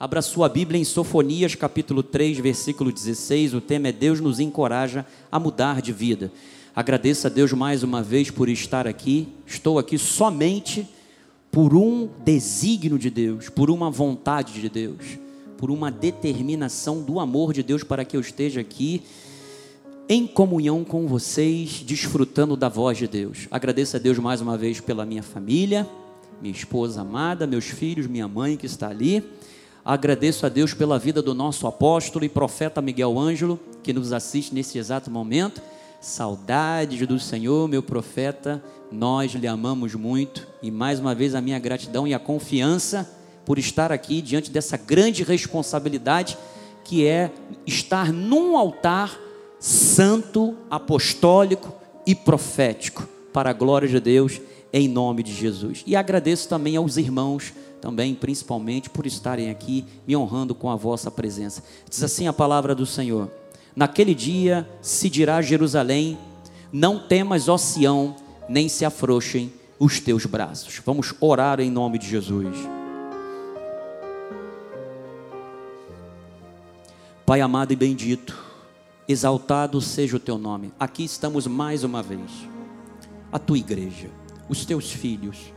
Abra sua Bíblia em Sofonias, capítulo 3, versículo 16. O tema é Deus nos encoraja a mudar de vida. Agradeço a Deus mais uma vez por estar aqui. Estou aqui somente por um desígnio de Deus, por uma vontade de Deus, por uma determinação do amor de Deus para que eu esteja aqui em comunhão com vocês, desfrutando da voz de Deus. Agradeço a Deus mais uma vez pela minha família, minha esposa amada, meus filhos, minha mãe que está ali. Agradeço a Deus pela vida do nosso apóstolo e profeta Miguel Ângelo, que nos assiste nesse exato momento. Saudades do Senhor, meu profeta, nós lhe amamos muito e mais uma vez a minha gratidão e a confiança por estar aqui diante dessa grande responsabilidade que é estar num altar santo, apostólico e profético para a glória de Deus em nome de Jesus. E agradeço também aos irmãos também, principalmente, por estarem aqui me honrando com a vossa presença. Diz assim a palavra do Senhor: Naquele dia se dirá Jerusalém: Não temas, ó Sião, nem se afrouxem os teus braços. Vamos orar em nome de Jesus. Pai amado e bendito, exaltado seja o teu nome. Aqui estamos mais uma vez, a tua igreja, os teus filhos,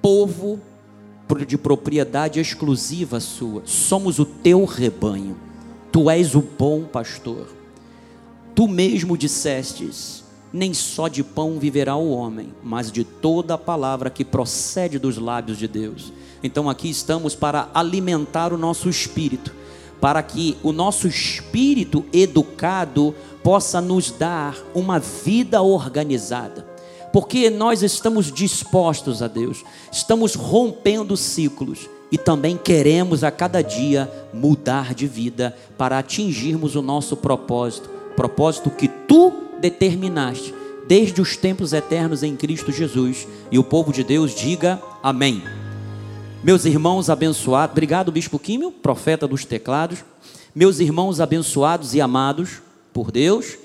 povo de propriedade exclusiva sua. Somos o teu rebanho. Tu és o bom pastor. Tu mesmo dissestes: nem só de pão viverá o homem, mas de toda a palavra que procede dos lábios de Deus. Então aqui estamos para alimentar o nosso espírito, para que o nosso espírito educado possa nos dar uma vida organizada porque nós estamos dispostos a Deus, estamos rompendo ciclos e também queremos a cada dia mudar de vida para atingirmos o nosso propósito, propósito que tu determinaste desde os tempos eternos em Cristo Jesus. E o povo de Deus diga amém. Meus irmãos abençoados, obrigado Bispo Químio, profeta dos teclados. Meus irmãos abençoados e amados por Deus,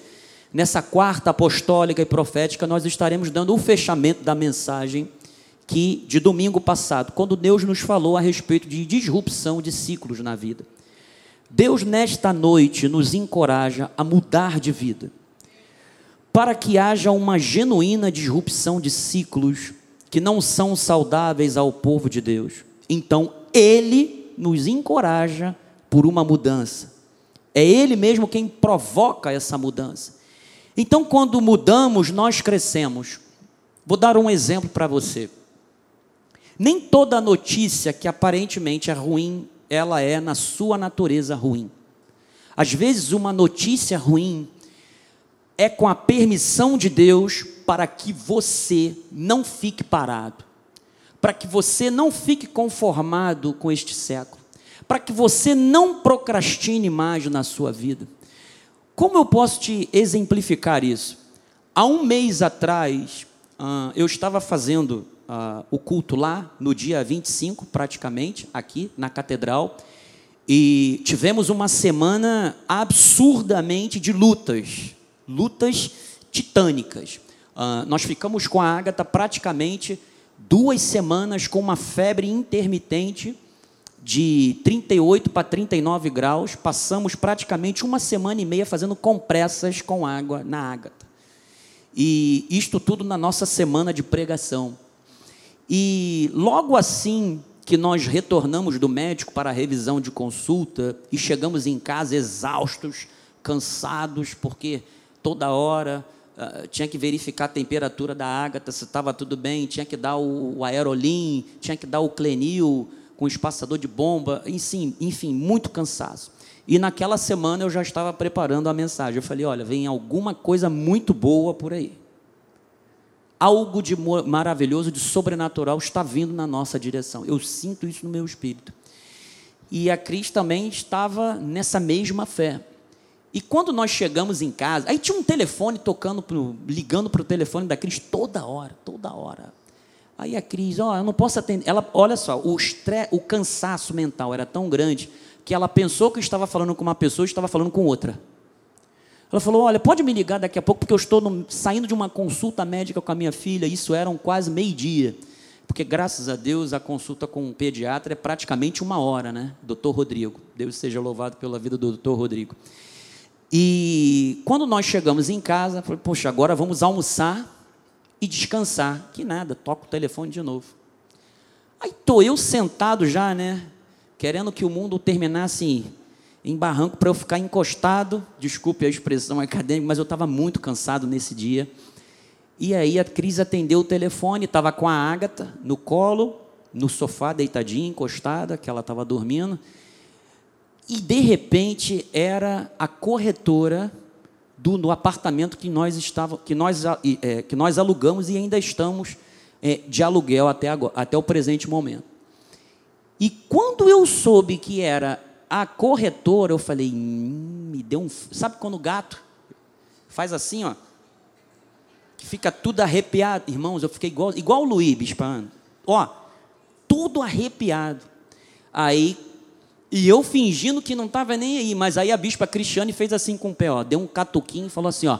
nessa quarta apostólica e profética, nós estaremos dando o fechamento da mensagem que de domingo passado, quando Deus nos falou a respeito de disrupção de ciclos na vida. Deus nesta noite nos encoraja a mudar de vida, para que haja uma genuína disrupção de ciclos que não são saudáveis ao povo de Deus. Então, ele nos encoraja por uma mudança. É ele mesmo quem provoca essa mudança. Então, quando mudamos, nós crescemos. Vou dar um exemplo para você. Nem toda notícia que aparentemente é ruim, ela é na sua natureza ruim. Às vezes, uma notícia ruim é com a permissão de Deus para que você não fique parado, para que você não fique conformado com este século, para que você não procrastine mais na sua vida. Como eu posso te exemplificar isso? Há um mês atrás, uh, eu estava fazendo uh, o culto lá, no dia 25, praticamente, aqui na catedral, e tivemos uma semana absurdamente de lutas, lutas titânicas. Uh, nós ficamos com a Ágata praticamente duas semanas com uma febre intermitente de 38 para 39 graus, passamos praticamente uma semana e meia fazendo compressas com água na ágata. E isto tudo na nossa semana de pregação. E logo assim que nós retornamos do médico para a revisão de consulta e chegamos em casa exaustos, cansados, porque toda hora uh, tinha que verificar a temperatura da ágata, se estava tudo bem, tinha que dar o, o aerolim, tinha que dar o clenil, com espaçador de bomba, enfim, muito cansaço. E naquela semana eu já estava preparando a mensagem. Eu falei: olha, vem alguma coisa muito boa por aí. Algo de maravilhoso, de sobrenatural está vindo na nossa direção. Eu sinto isso no meu espírito. E a Cris também estava nessa mesma fé. E quando nós chegamos em casa, aí tinha um telefone tocando, pro, ligando para o telefone da Cris toda hora, toda hora. Aí a Cris, ó, oh, eu não posso atender. Ela, olha só, o, estre... o cansaço mental era tão grande que ela pensou que estava falando com uma pessoa e estava falando com outra. Ela falou: Olha, pode me ligar daqui a pouco, porque eu estou no... saindo de uma consulta médica com a minha filha. Isso eram quase meio-dia. Porque graças a Deus a consulta com um pediatra é praticamente uma hora, né? Doutor Rodrigo. Deus seja louvado pela vida do doutor Rodrigo. E quando nós chegamos em casa, falei, poxa, agora vamos almoçar e descansar. Que nada, toca o telefone de novo. Aí tô eu sentado já, né? Querendo que o mundo terminasse em barranco para eu ficar encostado. Desculpe a expressão acadêmica, mas eu estava muito cansado nesse dia. E aí a Cris atendeu o telefone, estava com a Ágata no colo, no sofá, deitadinha, encostada, que ela estava dormindo. E de repente era a corretora do, do apartamento que nós, estava, que, nós, é, que nós alugamos e ainda estamos é, de aluguel até, agora, até o presente momento. E quando eu soube que era a corretora, eu falei, hum, me deu um. Sabe quando o gato faz assim, ó? Que fica tudo arrepiado. Irmãos, eu fiquei igual, igual o Luiz Bispano. Ó, tudo arrepiado. Aí e eu fingindo que não estava nem aí, mas aí a bispa Cristiane fez assim com o pé, ó, deu um catuquinho e falou assim, ó,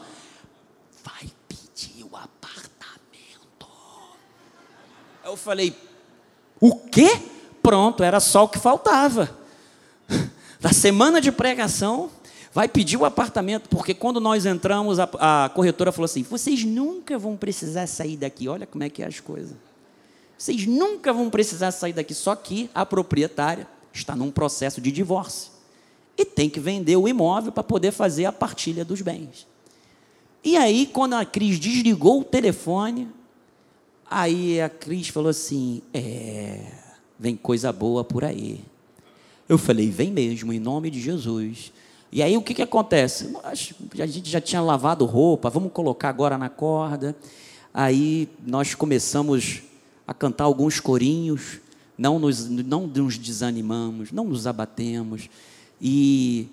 vai pedir o apartamento. Eu falei, o quê? Pronto, era só o que faltava. Da semana de pregação, vai pedir o apartamento, porque quando nós entramos, a, a corretora falou assim: vocês nunca vão precisar sair daqui. Olha como é que é as coisas. Vocês nunca vão precisar sair daqui. Só que a proprietária está num processo de divórcio e tem que vender o imóvel para poder fazer a partilha dos bens. E aí, quando a Cris desligou o telefone, aí a Cris falou assim: É, vem coisa boa por aí. Eu falei: Vem mesmo, em nome de Jesus. E aí o que, que acontece? A gente já tinha lavado roupa, vamos colocar agora na corda. Aí nós começamos a cantar alguns corinhos não nos, não nos desanimamos, não nos abatemos. E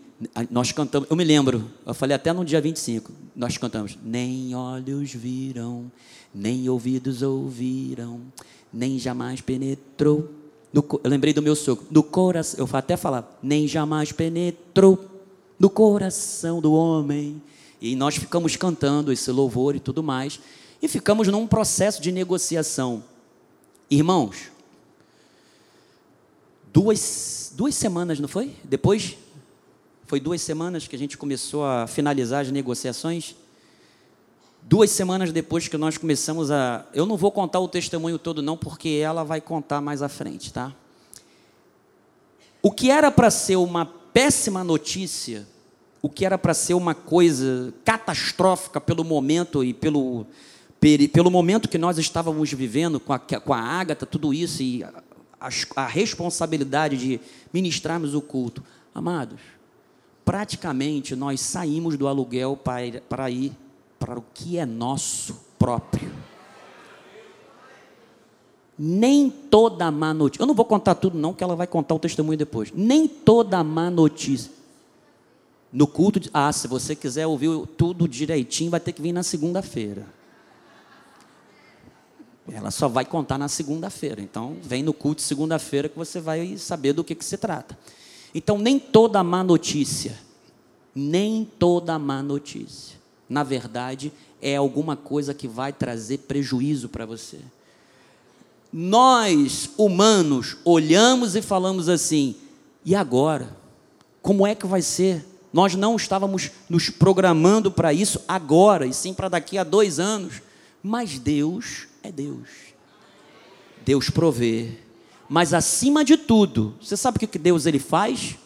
nós cantamos, eu me lembro, eu falei até no dia 25, nós cantamos: Nem olhos viram, nem ouvidos ouviram, nem jamais penetrou. No, eu lembrei do meu sogro, no coração, eu até falar, nem jamais penetrou no coração do homem. E nós ficamos cantando esse louvor e tudo mais, e ficamos num processo de negociação. Irmãos, duas, duas semanas, não foi? Depois, foi duas semanas que a gente começou a finalizar as negociações. Duas semanas depois que nós começamos a. Eu não vou contar o testemunho todo, não, porque ela vai contar mais à frente, tá? O que era para ser uma péssima notícia, o que era para ser uma coisa catastrófica pelo momento e pelo, pelo momento que nós estávamos vivendo com a, com a Ágata, tudo isso, e a, a responsabilidade de ministrarmos o culto. Amados, praticamente nós saímos do aluguel para ir, para o que é nosso próprio. Nem toda má notícia, eu não vou contar tudo não, que ela vai contar o testemunho depois. Nem toda má notícia. No culto, de, ah, se você quiser ouvir tudo direitinho, vai ter que vir na segunda-feira. Ela só vai contar na segunda-feira. Então, vem no culto segunda-feira que você vai saber do que, que se trata. Então, nem toda má notícia, nem toda má notícia, na verdade, é alguma coisa que vai trazer prejuízo para você. Nós, humanos, olhamos e falamos assim: e agora? Como é que vai ser? Nós não estávamos nos programando para isso agora, e sim para daqui a dois anos. Mas Deus é Deus. Deus provê. Mas acima de tudo, você sabe o que Deus ele faz?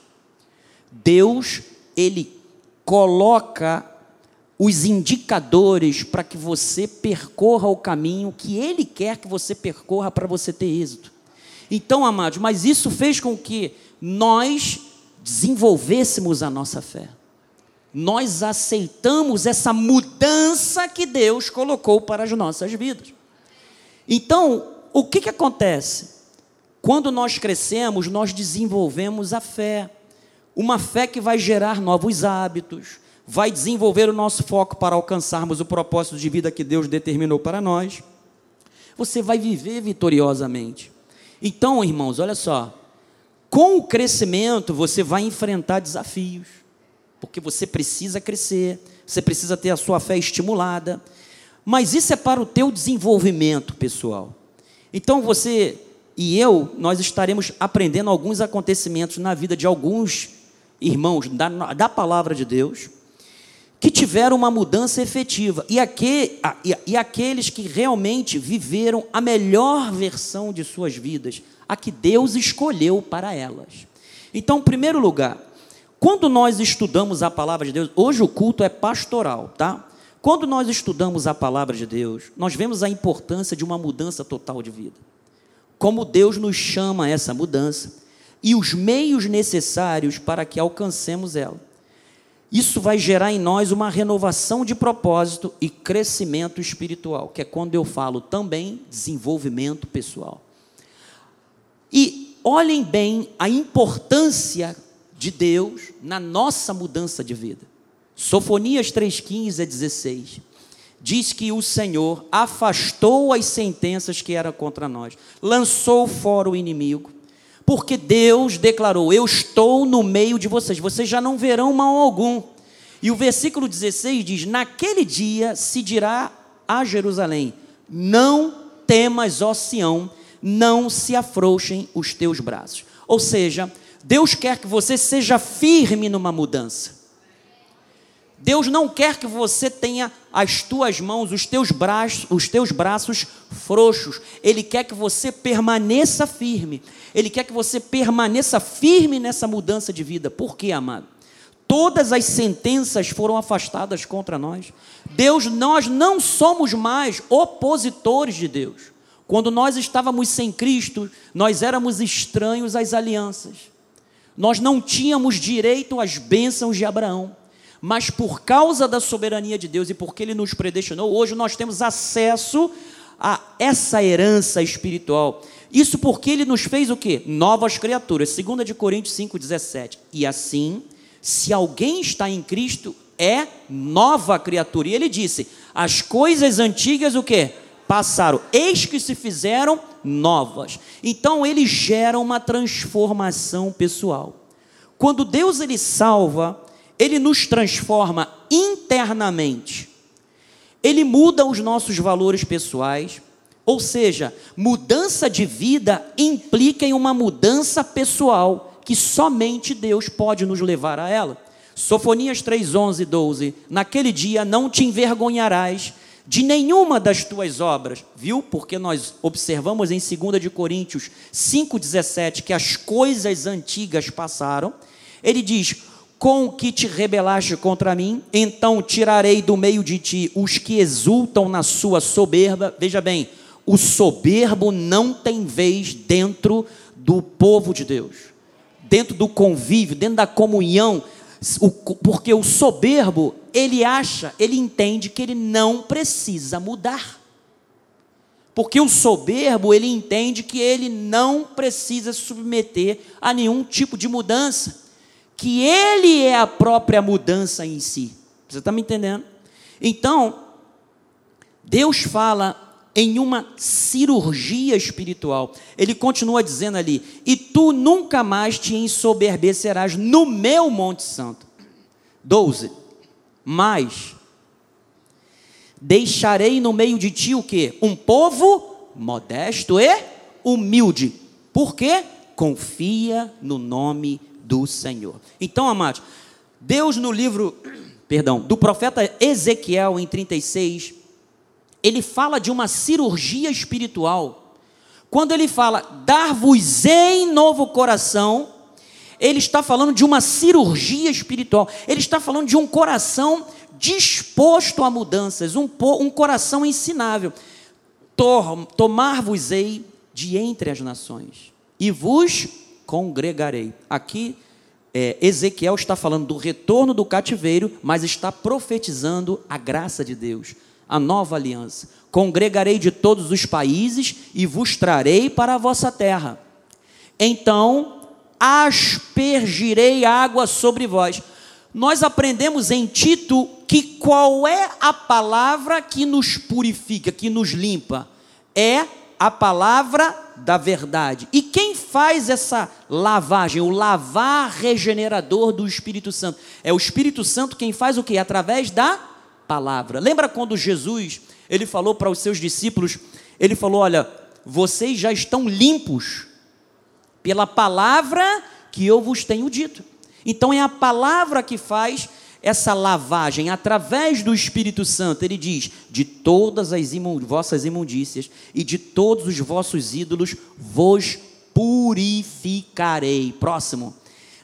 Deus ele coloca os indicadores para que você percorra o caminho que ele quer que você percorra para você ter êxito. Então, amados, mas isso fez com que nós desenvolvêssemos a nossa fé. Nós aceitamos essa mudança que Deus colocou para as nossas vidas. Então, o que, que acontece? Quando nós crescemos, nós desenvolvemos a fé. Uma fé que vai gerar novos hábitos, vai desenvolver o nosso foco para alcançarmos o propósito de vida que Deus determinou para nós. Você vai viver vitoriosamente. Então, irmãos, olha só. Com o crescimento, você vai enfrentar desafios, porque você precisa crescer, você precisa ter a sua fé estimulada. Mas isso é para o teu desenvolvimento pessoal. Então você e eu, nós estaremos aprendendo alguns acontecimentos na vida de alguns irmãos da, da palavra de Deus que tiveram uma mudança efetiva e, e aqueles que realmente viveram a melhor versão de suas vidas, a que Deus escolheu para elas. Então, em primeiro lugar, quando nós estudamos a palavra de Deus, hoje o culto é pastoral, tá? Quando nós estudamos a palavra de Deus, nós vemos a importância de uma mudança total de vida. Como Deus nos chama a essa mudança e os meios necessários para que alcancemos ela. Isso vai gerar em nós uma renovação de propósito e crescimento espiritual, que é quando eu falo também desenvolvimento pessoal. E olhem bem a importância de Deus na nossa mudança de vida. Sofonias 3,15 a 16 diz que o Senhor afastou as sentenças que eram contra nós, lançou fora o inimigo, porque Deus declarou: Eu estou no meio de vocês, vocês já não verão mal algum. E o versículo 16 diz: Naquele dia se dirá a Jerusalém: Não temas, ó Sião, não se afrouxem os teus braços. Ou seja, Deus quer que você seja firme numa mudança. Deus não quer que você tenha as tuas mãos, os teus braços, os teus braços frouxos. Ele quer que você permaneça firme. Ele quer que você permaneça firme nessa mudança de vida. Por quê, amado? Todas as sentenças foram afastadas contra nós. Deus, nós não somos mais opositores de Deus. Quando nós estávamos sem Cristo, nós éramos estranhos às alianças. Nós não tínhamos direito às bênçãos de Abraão mas por causa da soberania de Deus e porque Ele nos predestinou, hoje nós temos acesso a essa herança espiritual. Isso porque Ele nos fez o quê? Novas criaturas. 2 de Coríntios 5,17. E assim, se alguém está em Cristo, é nova criatura. E Ele disse: as coisas antigas o quê? Passaram, eis que se fizeram novas. Então ele gera uma transformação pessoal. Quando Deus ele salva, ele nos transforma internamente. Ele muda os nossos valores pessoais, ou seja, mudança de vida implica em uma mudança pessoal que somente Deus pode nos levar a ela. Sofonias 3, 11 e 12. Naquele dia não te envergonharás de nenhuma das tuas obras, viu? Porque nós observamos em 2 de Coríntios 5:17 que as coisas antigas passaram. Ele diz: com que te rebelaste contra mim, então tirarei do meio de ti os que exultam na sua soberba. Veja bem, o soberbo não tem vez dentro do povo de Deus, dentro do convívio, dentro da comunhão, porque o soberbo, ele acha, ele entende que ele não precisa mudar. Porque o soberbo, ele entende que ele não precisa submeter a nenhum tipo de mudança que ele é a própria mudança em si. Você está me entendendo? Então, Deus fala em uma cirurgia espiritual. Ele continua dizendo ali: E tu nunca mais te ensoberbecerás no meu Monte Santo. 12. Mas deixarei no meio de ti o que? Um povo modesto e humilde. Por quê? Confia no nome do Senhor. Então, amados, Deus no livro, perdão, do profeta Ezequiel em 36, ele fala de uma cirurgia espiritual. Quando ele fala, dar-vos em novo coração, ele está falando de uma cirurgia espiritual. Ele está falando de um coração disposto a mudanças, um, um coração ensinável. Tomar-vos-ei de entre as nações e vos congregarei. Aqui, é, Ezequiel está falando do retorno do cativeiro, mas está profetizando a graça de Deus, a nova aliança. Congregarei de todos os países e vos trarei para a vossa terra. Então aspergirei água sobre vós. Nós aprendemos em Tito que qual é a palavra que nos purifica, que nos limpa? É a palavra da verdade. E quem faz essa lavagem, o lavar regenerador do Espírito Santo? É o Espírito Santo quem faz o que? Através da palavra. Lembra quando Jesus, ele falou para os seus discípulos, ele falou, olha, vocês já estão limpos pela palavra que eu vos tenho dito. Então é a palavra que faz essa lavagem através do Espírito Santo. Ele diz: de todas as vossas imundícias e de todos os vossos ídolos vos purificarei. Próximo.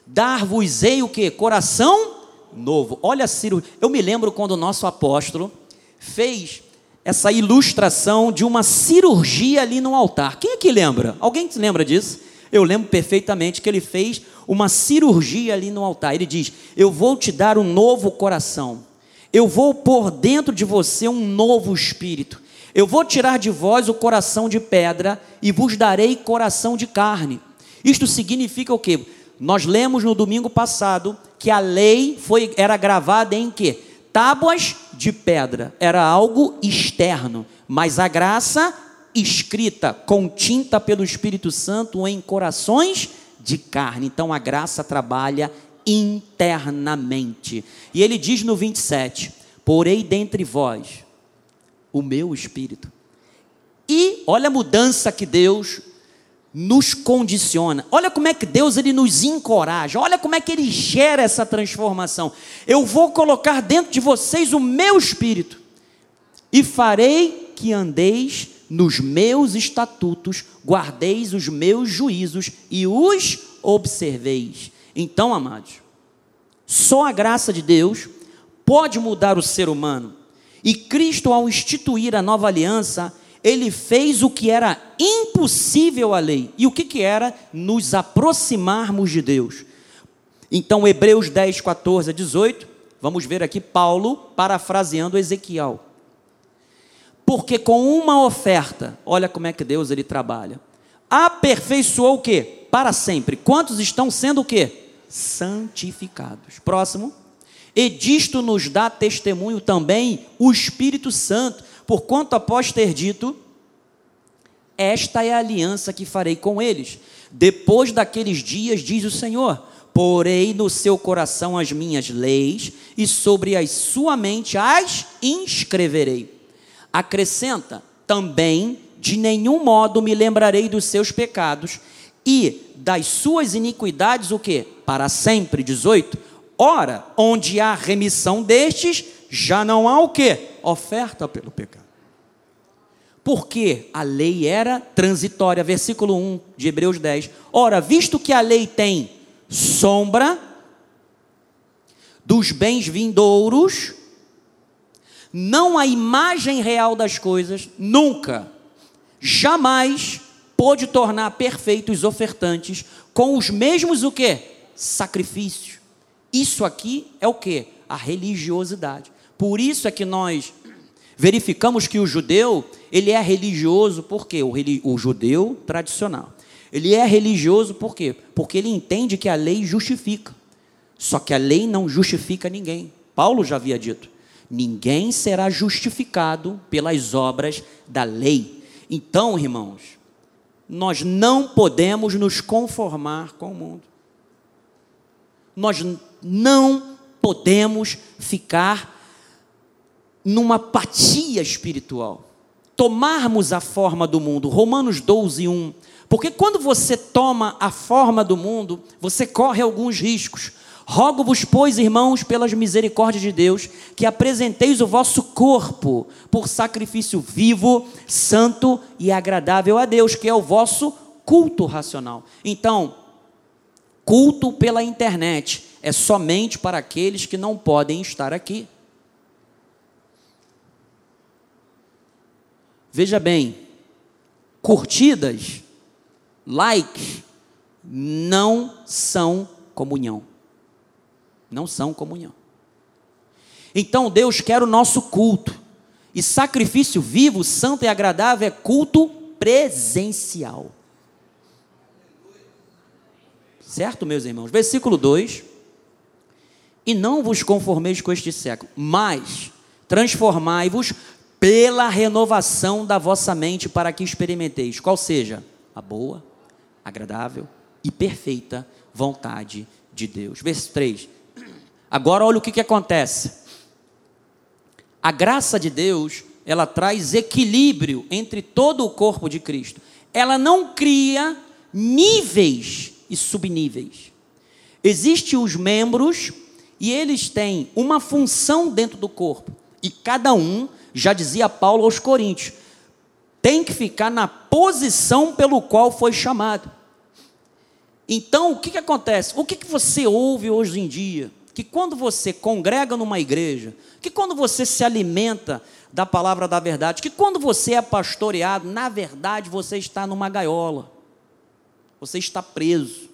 Dar-vos-ei o que? Coração novo. Olha, Ciro, eu me lembro quando o nosso apóstolo fez essa ilustração de uma cirurgia ali no altar. Quem é que lembra? Alguém se lembra disso? Eu lembro perfeitamente que ele fez uma cirurgia ali no altar. Ele diz: Eu vou te dar um novo coração. Eu vou pôr dentro de você um novo espírito. Eu vou tirar de vós o coração de pedra e vos darei coração de carne. Isto significa o quê? Nós lemos no domingo passado que a lei foi era gravada em quê? Tábuas de pedra. Era algo externo, mas a graça escrita com tinta pelo Espírito Santo em corações de carne. Então a graça trabalha internamente. E ele diz no 27: Porei dentre vós o meu espírito. E olha a mudança que Deus nos condiciona. Olha como é que Deus ele nos encoraja. Olha como é que ele gera essa transformação. Eu vou colocar dentro de vocês o meu espírito e farei que andeis nos meus estatutos, guardeis os meus juízos e os observeis. Então, amados, só a graça de Deus pode mudar o ser humano. E Cristo, ao instituir a nova aliança, ele fez o que era impossível à lei. E o que, que era? Nos aproximarmos de Deus. Então, Hebreus 10, 14 a 18, vamos ver aqui Paulo parafraseando Ezequiel. Porque com uma oferta, olha como é que Deus ele trabalha. Aperfeiçoou o quê? Para sempre. Quantos estão sendo o quê? Santificados. Próximo. E disto nos dá testemunho também o Espírito Santo, porquanto após ter dito, esta é a aliança que farei com eles. Depois daqueles dias, diz o Senhor, porei no seu coração as minhas leis e sobre a sua mente as inscreverei acrescenta: também de nenhum modo me lembrarei dos seus pecados e das suas iniquidades, o que? Para sempre. 18. Ora, onde há remissão destes, já não há o que? Oferta pelo pecado. Porque a lei era transitória, versículo 1 de Hebreus 10. Ora, visto que a lei tem sombra dos bens vindouros, não a imagem real das coisas, nunca, jamais pôde tornar perfeitos os ofertantes com os mesmos o que? Sacrifícios. Isso aqui é o que? A religiosidade. Por isso é que nós verificamos que o judeu, ele é religioso, por quê? O, o judeu tradicional. Ele é religioso por quê? Porque ele entende que a lei justifica. Só que a lei não justifica ninguém. Paulo já havia dito. Ninguém será justificado pelas obras da lei. Então, irmãos, nós não podemos nos conformar com o mundo. Nós não podemos ficar numa apatia espiritual. Tomarmos a forma do mundo. Romanos 12, 1. Porque quando você toma a forma do mundo, você corre alguns riscos. Rogo-vos, pois, irmãos, pelas misericórdias de Deus, que apresenteis o vosso corpo por sacrifício vivo, santo e agradável a Deus, que é o vosso culto racional. Então, culto pela internet é somente para aqueles que não podem estar aqui. Veja bem, curtidas, likes, não são comunhão não são comunhão. Então Deus quer o nosso culto. E sacrifício vivo, santo e agradável é culto presencial. Certo, meus irmãos? Versículo 2: E não vos conformeis com este século, mas transformai-vos pela renovação da vossa mente, para que experimenteis qual seja a boa, agradável e perfeita vontade de Deus. Verso 3: Agora olha o que, que acontece. A graça de Deus, ela traz equilíbrio entre todo o corpo de Cristo. ela não cria níveis e subníveis. Existem os membros e eles têm uma função dentro do corpo. E cada um, já dizia Paulo aos Coríntios, tem que ficar na posição pelo qual foi chamado. Então, o que, que acontece? O que, que você ouve hoje em dia? Que quando você congrega numa igreja, que quando você se alimenta da palavra da verdade, que quando você é pastoreado, na verdade você está numa gaiola, você está preso.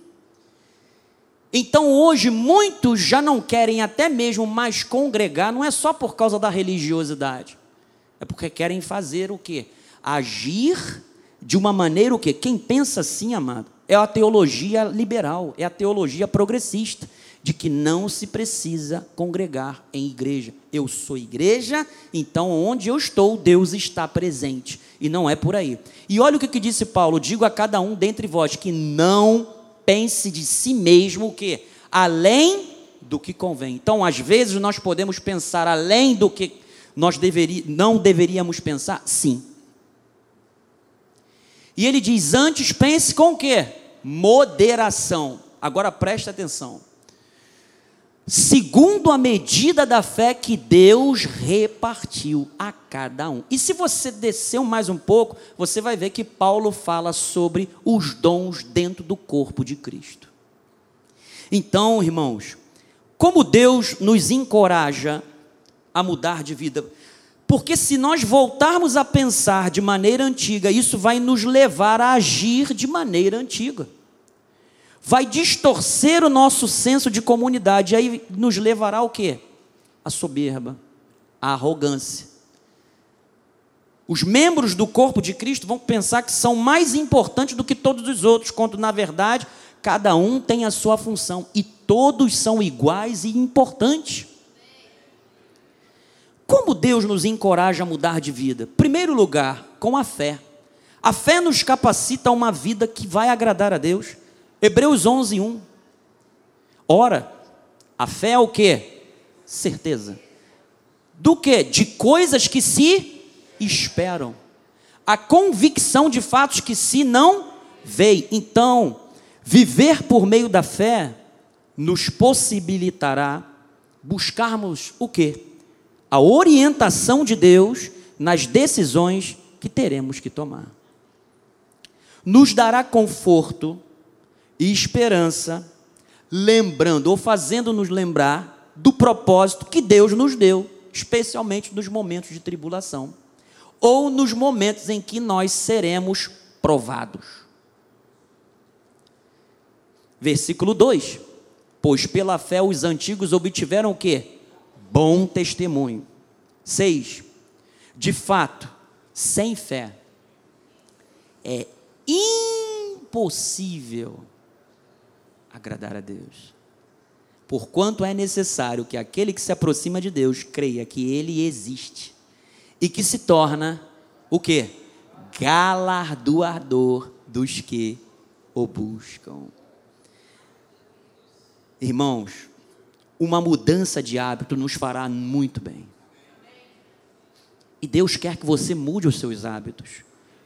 Então hoje muitos já não querem até mesmo mais congregar, não é só por causa da religiosidade, é porque querem fazer o quê? Agir de uma maneira o quê? Quem pensa assim, amado, é a teologia liberal, é a teologia progressista de que não se precisa congregar em igreja. Eu sou igreja, então onde eu estou, Deus está presente. E não é por aí. E olha o que, que disse Paulo: digo a cada um dentre vós que não pense de si mesmo o que? Além do que convém. Então, às vezes, nós podemos pensar além do que nós deveri, não deveríamos pensar? Sim. E ele diz: antes pense com o que? Moderação. Agora preste atenção segundo a medida da fé que Deus repartiu a cada um. E se você descer mais um pouco, você vai ver que Paulo fala sobre os dons dentro do corpo de Cristo. Então, irmãos, como Deus nos encoraja a mudar de vida? Porque se nós voltarmos a pensar de maneira antiga, isso vai nos levar a agir de maneira antiga vai distorcer o nosso senso de comunidade, e aí nos levará ao quê? A soberba, a arrogância. Os membros do corpo de Cristo vão pensar que são mais importantes do que todos os outros, quando na verdade cada um tem a sua função e todos são iguais e importantes. Como Deus nos encoraja a mudar de vida? Primeiro lugar, com a fé. A fé nos capacita a uma vida que vai agradar a Deus. Hebreus 11, 1. Ora, a fé é o que? Certeza. Do que? De coisas que se esperam. A convicção de fatos que se não veem. Então, viver por meio da fé nos possibilitará buscarmos o que? A orientação de Deus nas decisões que teremos que tomar. Nos dará conforto e esperança, lembrando ou fazendo-nos lembrar do propósito que Deus nos deu, especialmente nos momentos de tribulação ou nos momentos em que nós seremos provados. Versículo 2: Pois pela fé os antigos obtiveram o que? Bom testemunho. 6. De fato, sem fé é impossível agradar a Deus. Porquanto é necessário que aquele que se aproxima de Deus creia que ele existe e que se torna o que? Galardoador dos que o buscam. Irmãos, uma mudança de hábito nos fará muito bem. E Deus quer que você mude os seus hábitos.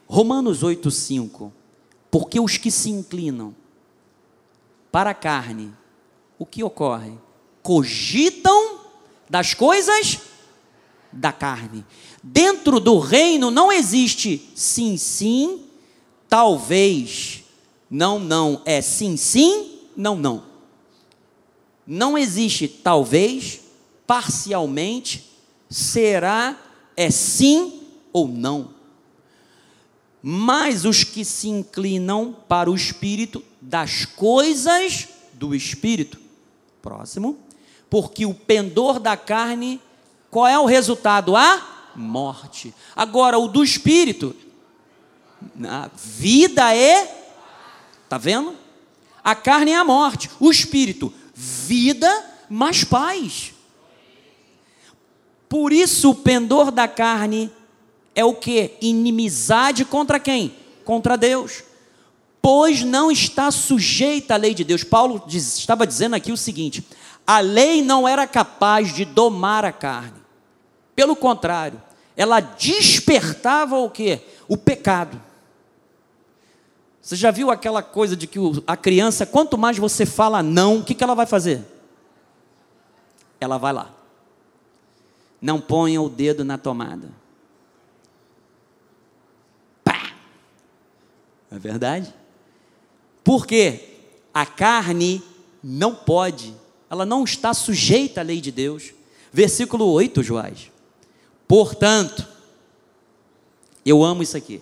Romanos 8,5. Porque os que se inclinam para a carne, o que ocorre? Cogitam das coisas da carne. Dentro do reino não existe sim, sim, talvez, não, não, é sim, sim, não, não. Não existe talvez, parcialmente, será, é sim ou não. Mas os que se inclinam para o espírito das coisas do espírito. Próximo. Porque o pendor da carne, qual é o resultado? A morte. Agora, o do espírito, a vida é. Está vendo? A carne é a morte. O espírito, vida mais paz. Por isso, o pendor da carne é o que? Inimizade contra quem? Contra Deus pois não está sujeita à lei de Deus. Paulo diz, estava dizendo aqui o seguinte: a lei não era capaz de domar a carne. Pelo contrário, ela despertava o que? O pecado. Você já viu aquela coisa de que a criança, quanto mais você fala não, o que, que ela vai fazer? Ela vai lá. Não ponha o dedo na tomada. Pá! É verdade? Porque a carne não pode, ela não está sujeita à lei de Deus. Versículo 8, Joás. Portanto, eu amo isso aqui.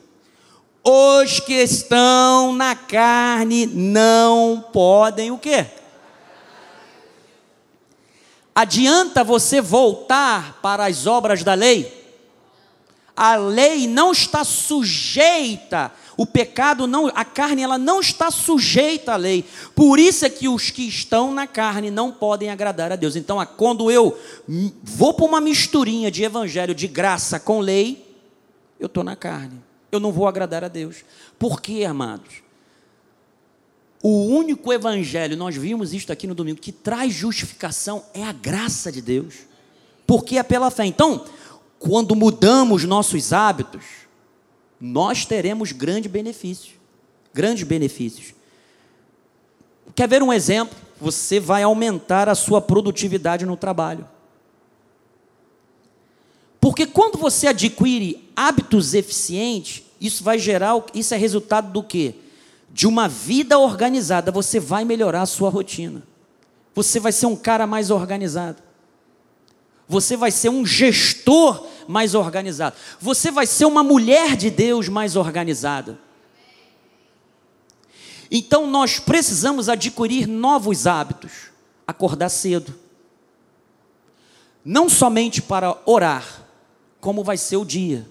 Os que estão na carne não podem o quê? Adianta você voltar para as obras da lei? A lei não está sujeita, o pecado não, a carne ela não está sujeita à lei. Por isso é que os que estão na carne não podem agradar a Deus. Então, quando eu vou para uma misturinha de evangelho de graça com lei, eu estou na carne eu não vou agradar a Deus. Por quê, amados? O único evangelho, nós vimos isto aqui no domingo, que traz justificação é a graça de Deus. Porque é pela fé. Então, quando mudamos nossos hábitos, nós teremos grande benefício. Grandes benefícios. Quer ver um exemplo? Você vai aumentar a sua produtividade no trabalho. Porque quando você adquire hábitos eficientes, isso vai gerar, isso é resultado do quê? De uma vida organizada, você vai melhorar a sua rotina. Você vai ser um cara mais organizado. Você vai ser um gestor mais organizado. Você vai ser uma mulher de Deus mais organizada. Então nós precisamos adquirir novos hábitos. Acordar cedo. Não somente para orar, como vai ser o dia.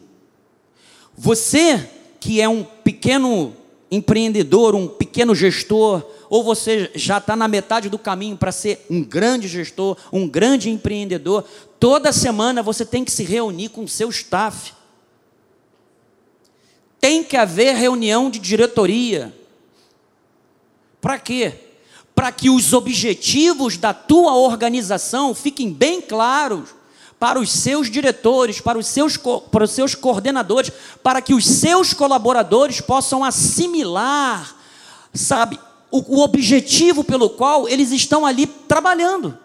Você que é um pequeno empreendedor, um pequeno gestor, ou você já está na metade do caminho para ser um grande gestor, um grande empreendedor, toda semana você tem que se reunir com o seu staff. Tem que haver reunião de diretoria. Para quê? Para que os objetivos da tua organização fiquem bem claros para os seus diretores, para os seus, para os seus coordenadores, para que os seus colaboradores possam assimilar, sabe, o, o objetivo pelo qual eles estão ali trabalhando,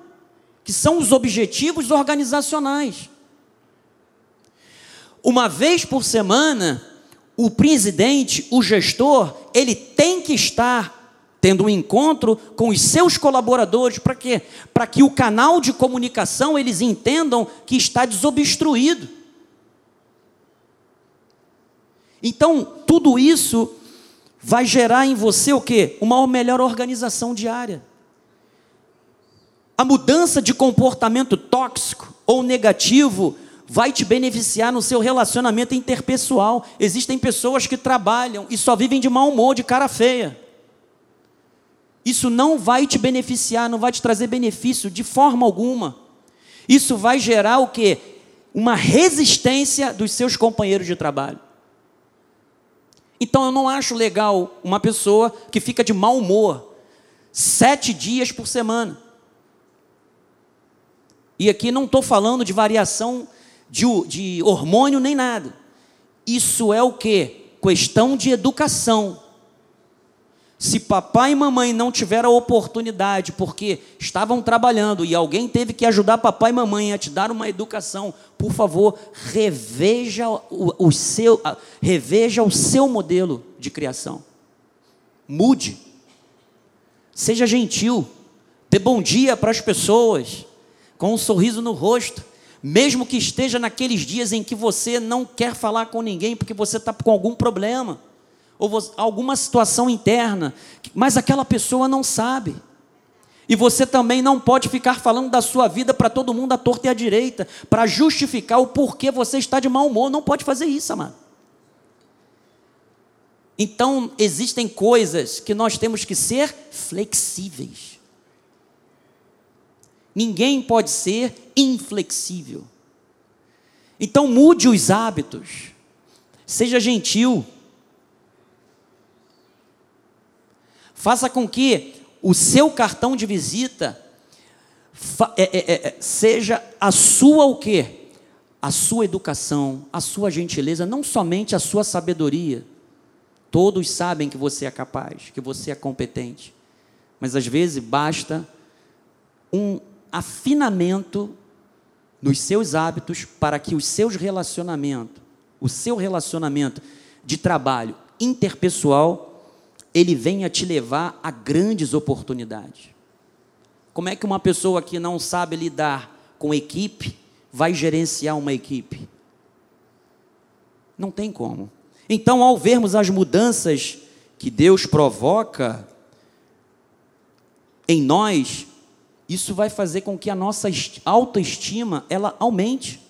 que são os objetivos organizacionais. Uma vez por semana, o presidente, o gestor, ele tem que estar tendo um encontro com os seus colaboradores, para quê? Para que o canal de comunicação eles entendam que está desobstruído. Então, tudo isso vai gerar em você o quê? Uma melhor organização diária. A mudança de comportamento tóxico ou negativo vai te beneficiar no seu relacionamento interpessoal. Existem pessoas que trabalham e só vivem de mau humor, de cara feia isso não vai te beneficiar, não vai te trazer benefício de forma alguma. Isso vai gerar o quê? Uma resistência dos seus companheiros de trabalho. Então eu não acho legal uma pessoa que fica de mau humor sete dias por semana. E aqui não estou falando de variação de, de hormônio nem nada. Isso é o que? Questão de educação. Se papai e mamãe não tiveram a oportunidade, porque estavam trabalhando e alguém teve que ajudar papai e mamãe a te dar uma educação, por favor, reveja o, o seu, reveja o seu modelo de criação. Mude. Seja gentil. Dê bom dia para as pessoas, com um sorriso no rosto mesmo que esteja naqueles dias em que você não quer falar com ninguém porque você está com algum problema ou alguma situação interna, mas aquela pessoa não sabe. E você também não pode ficar falando da sua vida para todo mundo à torta e à direita, para justificar o porquê você está de mau humor. Não pode fazer isso, amado. Então, existem coisas que nós temos que ser flexíveis. Ninguém pode ser inflexível. Então, mude os hábitos. Seja gentil. Faça com que o seu cartão de visita é, é, é, é, seja a sua o quê? A sua educação, a sua gentileza, não somente a sua sabedoria. Todos sabem que você é capaz, que você é competente. Mas às vezes basta um afinamento nos seus hábitos para que os seus relacionamentos, o seu relacionamento de trabalho interpessoal, ele venha te levar a grandes oportunidades. Como é que uma pessoa que não sabe lidar com equipe vai gerenciar uma equipe? Não tem como. Então, ao vermos as mudanças que Deus provoca em nós, isso vai fazer com que a nossa autoestima ela aumente.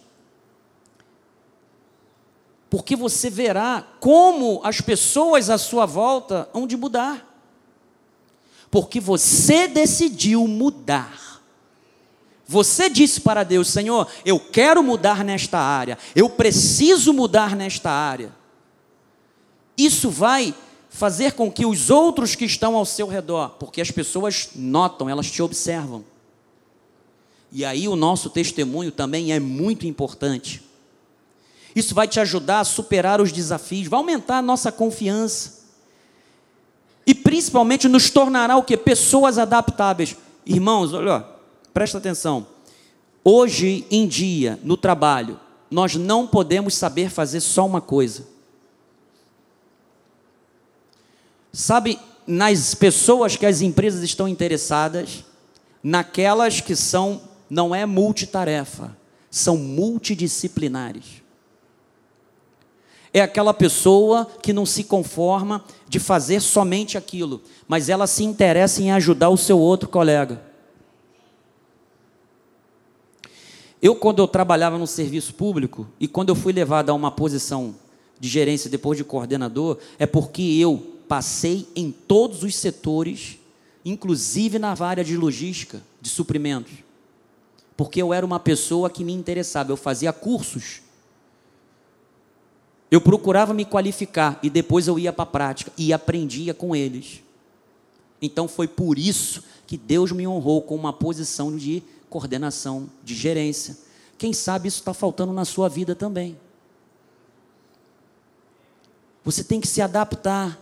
Porque você verá como as pessoas à sua volta hão de mudar. Porque você decidiu mudar. Você disse para Deus: Senhor, eu quero mudar nesta área, eu preciso mudar nesta área. Isso vai fazer com que os outros que estão ao seu redor, porque as pessoas notam, elas te observam. E aí o nosso testemunho também é muito importante. Isso vai te ajudar a superar os desafios, vai aumentar a nossa confiança. E principalmente nos tornará o que? Pessoas adaptáveis. Irmãos, olha, presta atenção. Hoje em dia, no trabalho, nós não podemos saber fazer só uma coisa. Sabe, nas pessoas que as empresas estão interessadas, naquelas que são, não é multitarefa, são multidisciplinares. É aquela pessoa que não se conforma de fazer somente aquilo, mas ela se interessa em ajudar o seu outro colega. Eu, quando eu trabalhava no serviço público e quando eu fui levado a uma posição de gerência depois de coordenador, é porque eu passei em todos os setores, inclusive na área de logística, de suprimentos. Porque eu era uma pessoa que me interessava, eu fazia cursos. Eu procurava me qualificar e depois eu ia para a prática e aprendia com eles. Então foi por isso que Deus me honrou com uma posição de coordenação, de gerência. Quem sabe isso está faltando na sua vida também. Você tem que se adaptar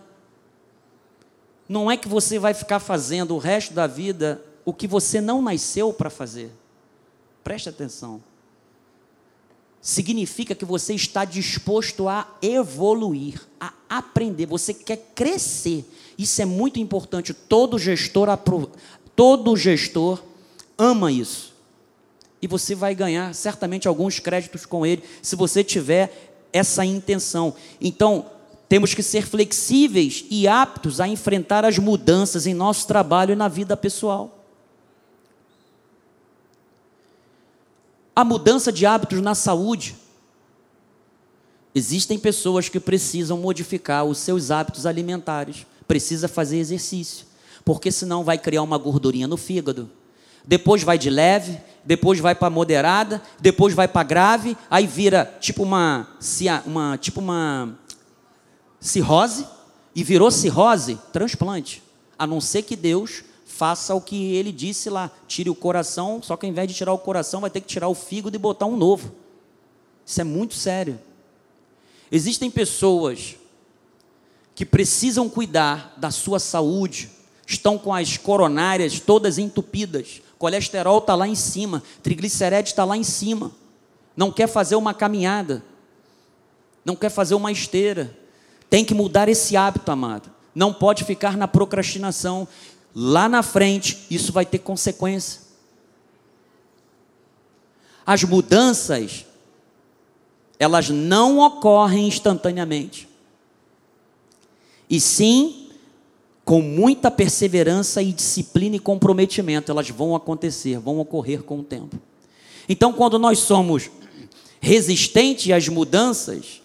não é que você vai ficar fazendo o resto da vida o que você não nasceu para fazer. Preste atenção. Significa que você está disposto a evoluir, a aprender, você quer crescer. Isso é muito importante. Todo gestor, todo gestor ama isso. E você vai ganhar certamente alguns créditos com ele, se você tiver essa intenção. Então, temos que ser flexíveis e aptos a enfrentar as mudanças em nosso trabalho e na vida pessoal. A mudança de hábitos na saúde. Existem pessoas que precisam modificar os seus hábitos alimentares, precisa fazer exercício, porque senão vai criar uma gordurinha no fígado. Depois vai de leve, depois vai para moderada, depois vai para grave, aí vira tipo uma, uma tipo uma cirrose e virou cirrose, transplante. A não ser que Deus faça o que ele disse lá, tire o coração, só que ao invés de tirar o coração, vai ter que tirar o fígado e botar um novo. Isso é muito sério. Existem pessoas que precisam cuidar da sua saúde, estão com as coronárias todas entupidas, colesterol está lá em cima, triglicerídeos está lá em cima, não quer fazer uma caminhada, não quer fazer uma esteira, tem que mudar esse hábito, amado. Não pode ficar na procrastinação. Lá na frente, isso vai ter consequência. As mudanças, elas não ocorrem instantaneamente. E sim, com muita perseverança e disciplina e comprometimento, elas vão acontecer, vão ocorrer com o tempo. Então, quando nós somos resistentes às mudanças,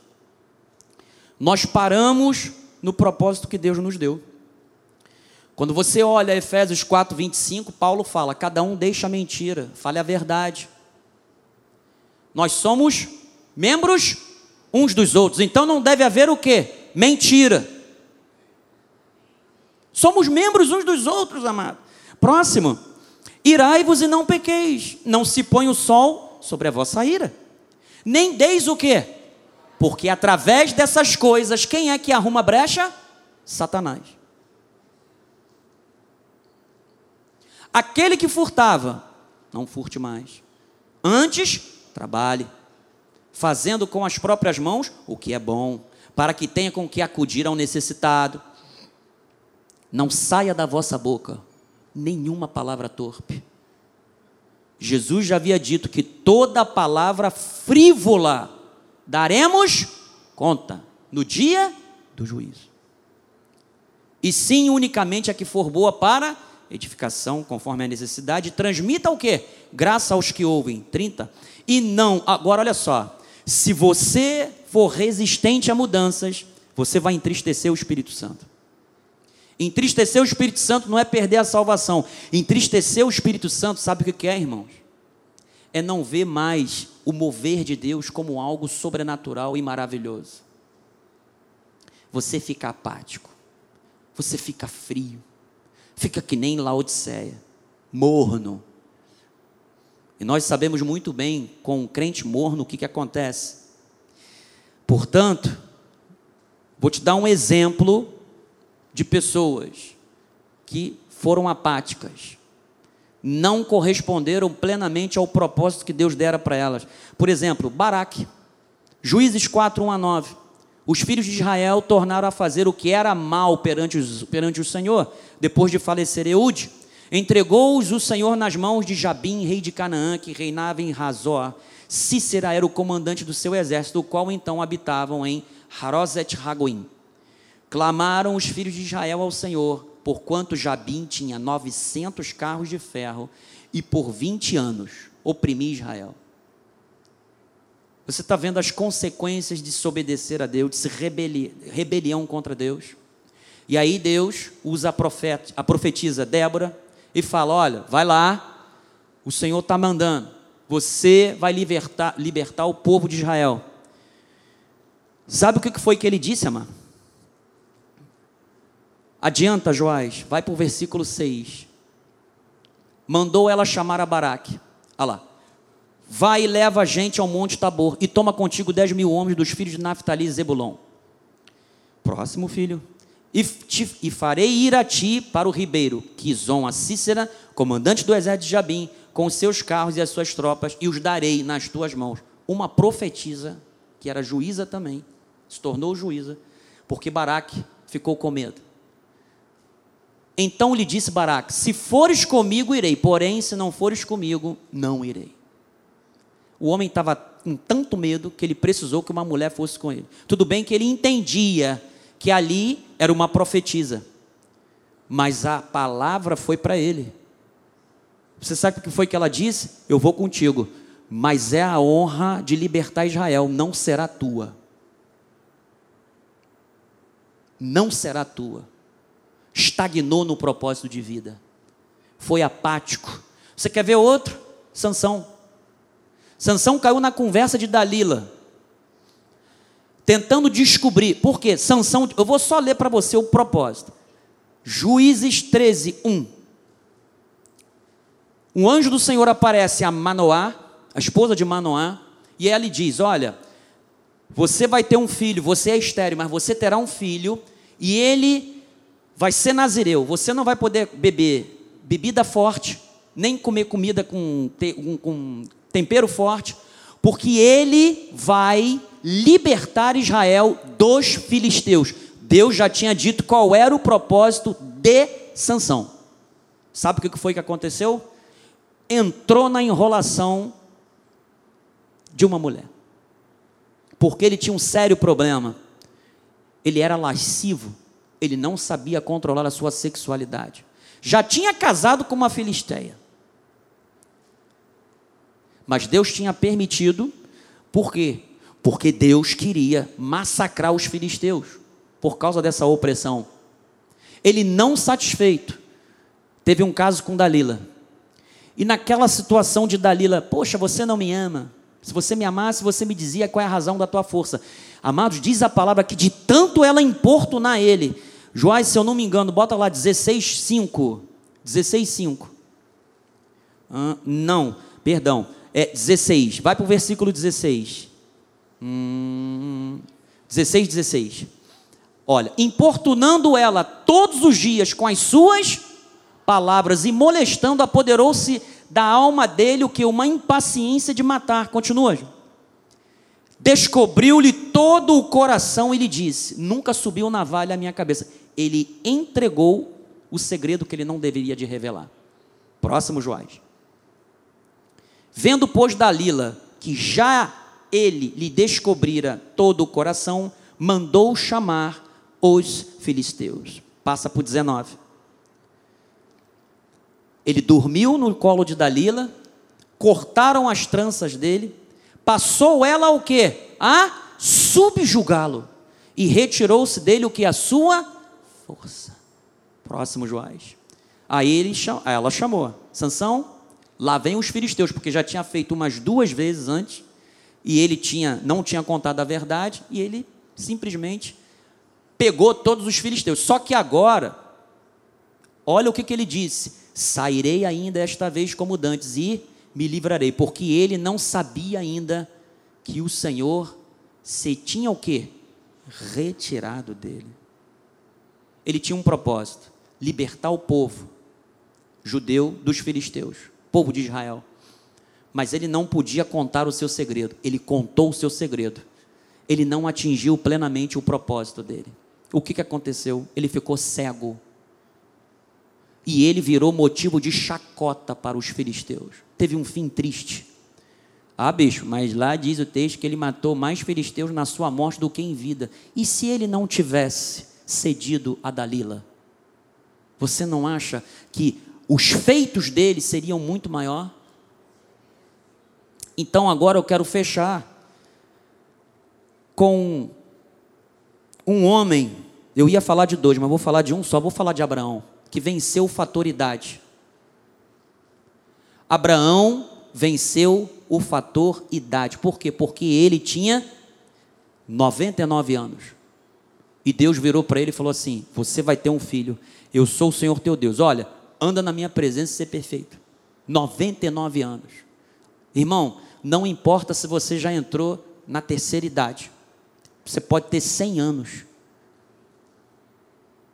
nós paramos no propósito que Deus nos deu. Quando você olha Efésios 4, 25, Paulo fala: cada um deixa a mentira, fale a verdade. Nós somos membros uns dos outros, então não deve haver o que? Mentira. Somos membros uns dos outros, amado. Próximo. Irai-vos e não pequeis, não se põe o sol sobre a vossa ira. Nem deis o que? Porque através dessas coisas, quem é que arruma brecha? Satanás. Aquele que furtava, não furte mais. Antes, trabalhe, fazendo com as próprias mãos o que é bom, para que tenha com que acudir ao necessitado. Não saia da vossa boca nenhuma palavra torpe. Jesus já havia dito que toda palavra frívola daremos conta no dia do juízo. E sim unicamente a que for boa para edificação, conforme a necessidade, transmita o quê? Graça aos que ouvem. 30. E não, agora olha só, se você for resistente a mudanças, você vai entristecer o Espírito Santo. Entristecer o Espírito Santo não é perder a salvação. Entristecer o Espírito Santo, sabe o que é, irmãos? É não ver mais o mover de Deus como algo sobrenatural e maravilhoso. Você fica apático, você fica frio, fica que nem Laodiceia, morno. E nós sabemos muito bem, com o crente morno, o que, que acontece. Portanto, vou te dar um exemplo de pessoas que foram apáticas, não corresponderam plenamente ao propósito que Deus dera para elas. Por exemplo, Baraque, Juízes 4, 1 a 9. Os filhos de Israel tornaram a fazer o que era mal perante, os, perante o Senhor, depois de falecer Eude. Entregou-os o Senhor nas mãos de Jabim, rei de Canaã, que reinava em Razor. Cícera era o comandante do seu exército, o qual então habitavam em Haroset Hagoim. Clamaram os filhos de Israel ao Senhor, porquanto Jabim tinha 900 carros de ferro e por 20 anos oprimia Israel. Você está vendo as consequências de desobedecer a Deus, de se rebeli rebelião contra Deus. E aí Deus usa a, profeta, a profetisa Débora e fala: Olha, vai lá, o Senhor está mandando, você vai libertar, libertar o povo de Israel. Sabe o que foi que ele disse, amado? Adianta, Joás, vai para o versículo 6. Mandou ela chamar a Baraque. Olha lá. Vai e leva a gente ao Monte Tabor e toma contigo dez mil homens dos filhos de Naphtali e Zebulon. Próximo filho. E, te, e, farei ir a ti para o ribeiro, Quizon a Cícera, comandante do exército de Jabim, com seus carros e as suas tropas, e os darei nas tuas mãos. Uma profetisa, que era juíza também, se tornou juíza, porque Baraque ficou com medo. Então lhe disse Baraque: Se fores comigo, irei, porém, se não fores comigo, não irei. O homem estava com tanto medo que ele precisou que uma mulher fosse com ele. Tudo bem que ele entendia que ali era uma profetisa, mas a palavra foi para ele. Você sabe o que foi que ela disse? Eu vou contigo, mas é a honra de libertar Israel, não será tua. Não será tua estagnou no propósito de vida, foi apático. Você quer ver outro? Sansão. Sansão caiu na conversa de Dalila, tentando descobrir. Por quê? Sansão, eu vou só ler para você o propósito. Juízes 13, 1. Um anjo do Senhor aparece a Manoá, a esposa de Manoá, e ela lhe diz: Olha, você vai ter um filho, você é estéreo, mas você terá um filho, e ele vai ser nazireu, você não vai poder beber bebida forte, nem comer comida com, com tempero forte, porque ele vai libertar Israel dos filisteus. Deus já tinha dito qual era o propósito de Sansão. Sabe o que foi que aconteceu? Entrou na enrolação de uma mulher. Porque ele tinha um sério problema. Ele era lascivo ele não sabia controlar a sua sexualidade. Já tinha casado com uma filisteia. Mas Deus tinha permitido, por quê? Porque Deus queria massacrar os filisteus por causa dessa opressão. Ele não satisfeito, teve um caso com Dalila. E naquela situação de Dalila, poxa, você não me ama. Se você me amasse, você me dizia qual é a razão da tua força. Amados, diz a palavra que de tanto ela importunar ele, Joás, se eu não me engano, bota lá 16, 5. 16, 5. Ah, não, perdão. É 16. Vai para o versículo 16. Hum, 16, 16. Olha, importunando ela todos os dias com as suas palavras e molestando, apoderou-se da alma dele o que? Uma impaciência de matar. Continua. Descobriu-lhe todo o coração e lhe disse: Nunca subiu navalha à minha cabeça. Ele entregou o segredo que ele não deveria de revelar. Próximo Joás. Vendo, pois, Dalila que já ele lhe descobrira todo o coração, mandou chamar os filisteus. Passa por 19. Ele dormiu no colo de Dalila, cortaram as tranças dele, passou ela o quê? A subjugá-lo e retirou-se dele o que a sua força. Próximo Joás. Aí ele, ela chamou: Sansão, lá vem os filisteus, porque já tinha feito umas duas vezes antes, e ele tinha, não tinha contado a verdade, e ele simplesmente pegou todos os filisteus. Só que agora, olha o que, que ele disse: sairei ainda esta vez como dantes e me livrarei, porque ele não sabia ainda que o Senhor se tinha o que? Retirado dele. Ele tinha um propósito libertar o povo judeu dos filisteus, povo de Israel. Mas ele não podia contar o seu segredo. Ele contou o seu segredo. Ele não atingiu plenamente o propósito dele. O que, que aconteceu? Ele ficou cego. E ele virou motivo de chacota para os filisteus. Teve um fim triste. Ah, bicho, mas lá diz o texto que ele matou mais filisteus na sua morte do que em vida. E se ele não tivesse cedido a Dalila? Você não acha que os feitos dele seriam muito maior? Então agora eu quero fechar com um homem. Eu ia falar de dois, mas vou falar de um só. Vou falar de Abraão, que venceu o fator idade. Abraão venceu o fator idade. Por quê? Porque ele tinha 99 anos. E Deus virou para ele e falou assim: Você vai ter um filho. Eu sou o Senhor teu Deus. Olha, anda na minha presença e ser perfeito. 99 anos. Irmão, não importa se você já entrou na terceira idade. Você pode ter 100 anos.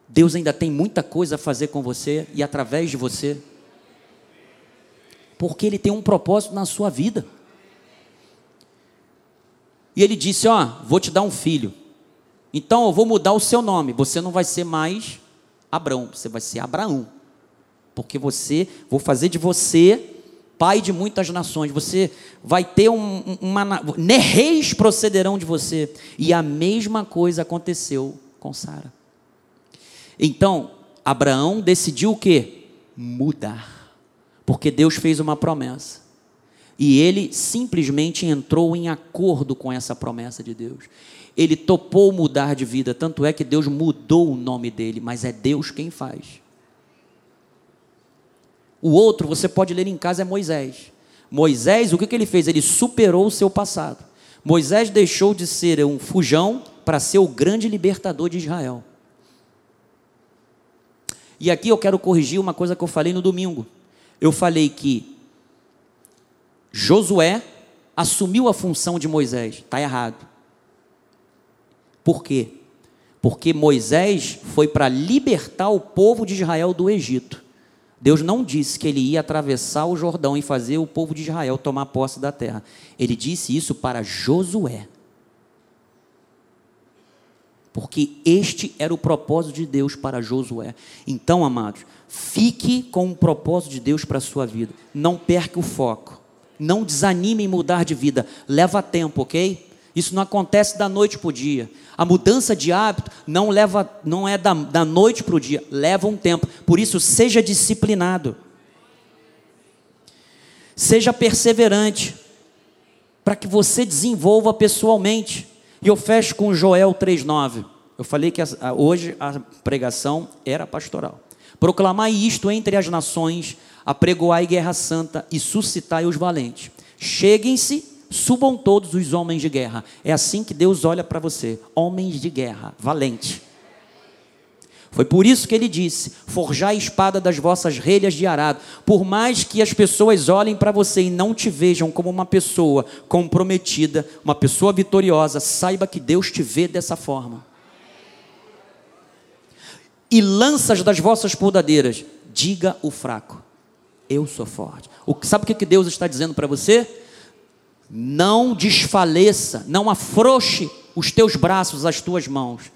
Deus ainda tem muita coisa a fazer com você e através de você. Porque Ele tem um propósito na sua vida. E Ele disse: Ó, vou te dar um filho. Então eu vou mudar o seu nome. Você não vai ser mais Abraão, você vai ser Abraão. Porque você, vou fazer de você pai de muitas nações. Você vai ter um, uma. Reis procederão de você. E a mesma coisa aconteceu com Sara. Então, Abraão decidiu o que? Mudar. Porque Deus fez uma promessa. E ele simplesmente entrou em acordo com essa promessa de Deus ele topou mudar de vida, tanto é que Deus mudou o nome dele, mas é Deus quem faz. O outro, você pode ler em casa, é Moisés. Moisés, o que, que ele fez? Ele superou o seu passado. Moisés deixou de ser um fujão para ser o grande libertador de Israel. E aqui eu quero corrigir uma coisa que eu falei no domingo. Eu falei que Josué assumiu a função de Moisés. Está errado. Por quê? Porque Moisés foi para libertar o povo de Israel do Egito. Deus não disse que ele ia atravessar o Jordão e fazer o povo de Israel tomar posse da terra. Ele disse isso para Josué. Porque este era o propósito de Deus para Josué. Então, amados, fique com o propósito de Deus para a sua vida. Não perca o foco. Não desanime em mudar de vida. Leva tempo, ok? Isso não acontece da noite para o dia. A mudança de hábito não leva, não é da, da noite para o dia, leva um tempo. Por isso, seja disciplinado. Seja perseverante, para que você desenvolva pessoalmente. E eu fecho com Joel 3,9. Eu falei que hoje a pregação era pastoral. Proclamai isto entre as nações, apregoai guerra santa e suscitai os valentes. Cheguem-se subam todos os homens de guerra. É assim que Deus olha para você, homens de guerra, valente. Foi por isso que ele disse: forjai a espada das vossas relhas de arado. Por mais que as pessoas olhem para você e não te vejam como uma pessoa comprometida, uma pessoa vitoriosa, saiba que Deus te vê dessa forma. E lanças das vossas podadeiras, diga o fraco: Eu sou forte. O, sabe o que Deus está dizendo para você? Não desfaleça, não afrouxe os teus braços, as tuas mãos.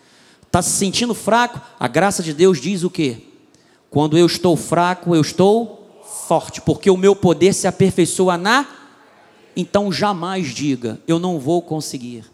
Está se sentindo fraco? A graça de Deus diz o quê? Quando eu estou fraco, eu estou forte, porque o meu poder se aperfeiçoa na. Então jamais diga, eu não vou conseguir.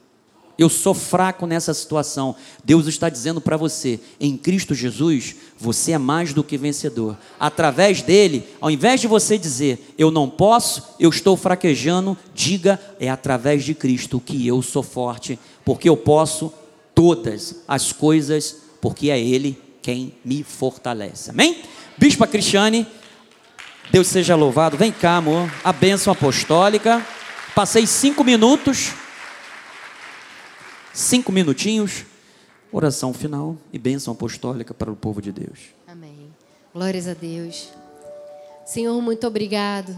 Eu sou fraco nessa situação. Deus está dizendo para você: em Cristo Jesus, você é mais do que vencedor. Através dele, ao invés de você dizer, eu não posso, eu estou fraquejando, diga, é através de Cristo que eu sou forte, porque eu posso todas as coisas, porque é Ele quem me fortalece. Amém? Bispa Cristiane, Deus seja louvado. Vem cá, amor. A bênção apostólica. Passei cinco minutos cinco minutinhos, oração final e bênção apostólica para o povo de Deus. Amém. Glórias a Deus. Senhor, muito obrigado,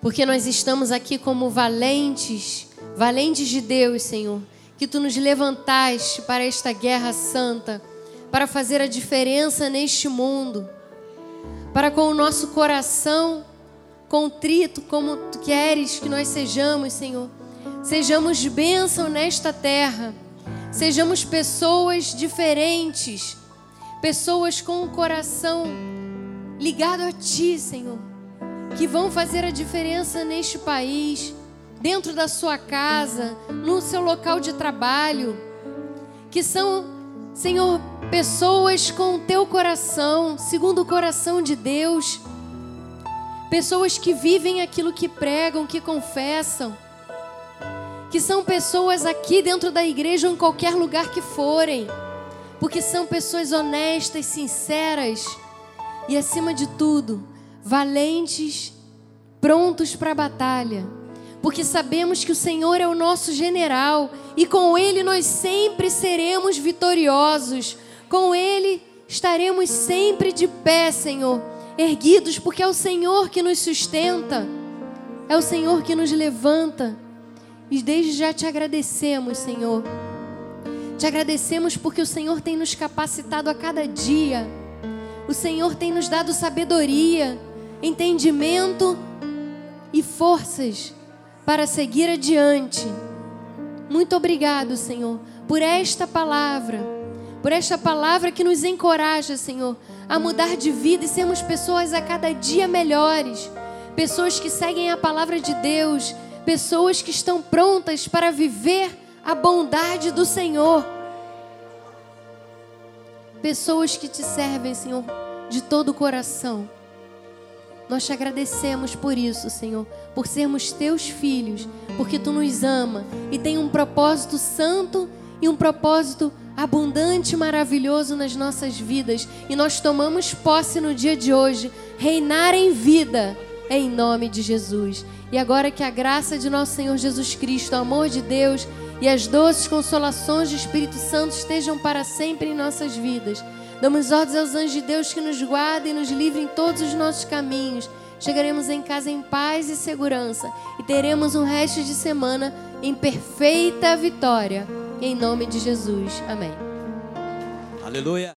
porque nós estamos aqui como valentes, valentes de Deus, Senhor, que tu nos levantaste para esta guerra santa, para fazer a diferença neste mundo, para com o nosso coração contrito, como tu queres que nós sejamos, Senhor Sejamos bênção nesta terra. Sejamos pessoas diferentes. Pessoas com o coração ligado a Ti, Senhor. Que vão fazer a diferença neste país, dentro da sua casa, no seu local de trabalho. Que são, Senhor, pessoas com o Teu coração, segundo o coração de Deus. Pessoas que vivem aquilo que pregam, que confessam que são pessoas aqui dentro da igreja ou em qualquer lugar que forem, porque são pessoas honestas, sinceras e, acima de tudo, valentes, prontos para a batalha, porque sabemos que o Senhor é o nosso general e com Ele nós sempre seremos vitoriosos, com Ele estaremos sempre de pé, Senhor, erguidos, porque é o Senhor que nos sustenta, é o Senhor que nos levanta. E desde já te agradecemos, Senhor. Te agradecemos porque o Senhor tem nos capacitado a cada dia. O Senhor tem nos dado sabedoria, entendimento e forças para seguir adiante. Muito obrigado, Senhor, por esta palavra, por esta palavra que nos encoraja, Senhor, a mudar de vida e sermos pessoas a cada dia melhores, pessoas que seguem a palavra de Deus pessoas que estão prontas para viver a bondade do Senhor. Pessoas que te servem, Senhor, de todo o coração. Nós te agradecemos por isso, Senhor, por sermos teus filhos, porque tu nos ama e tem um propósito santo e um propósito abundante e maravilhoso nas nossas vidas. E nós tomamos posse no dia de hoje, reinar em vida, em nome de Jesus. E agora que a graça de nosso Senhor Jesus Cristo, o amor de Deus e as doces consolações do Espírito Santo estejam para sempre em nossas vidas. Damos ordens aos anjos de Deus que nos guardem e nos livrem em todos os nossos caminhos. Chegaremos em casa em paz e segurança e teremos um resto de semana em perfeita vitória. Em nome de Jesus. Amém. Aleluia.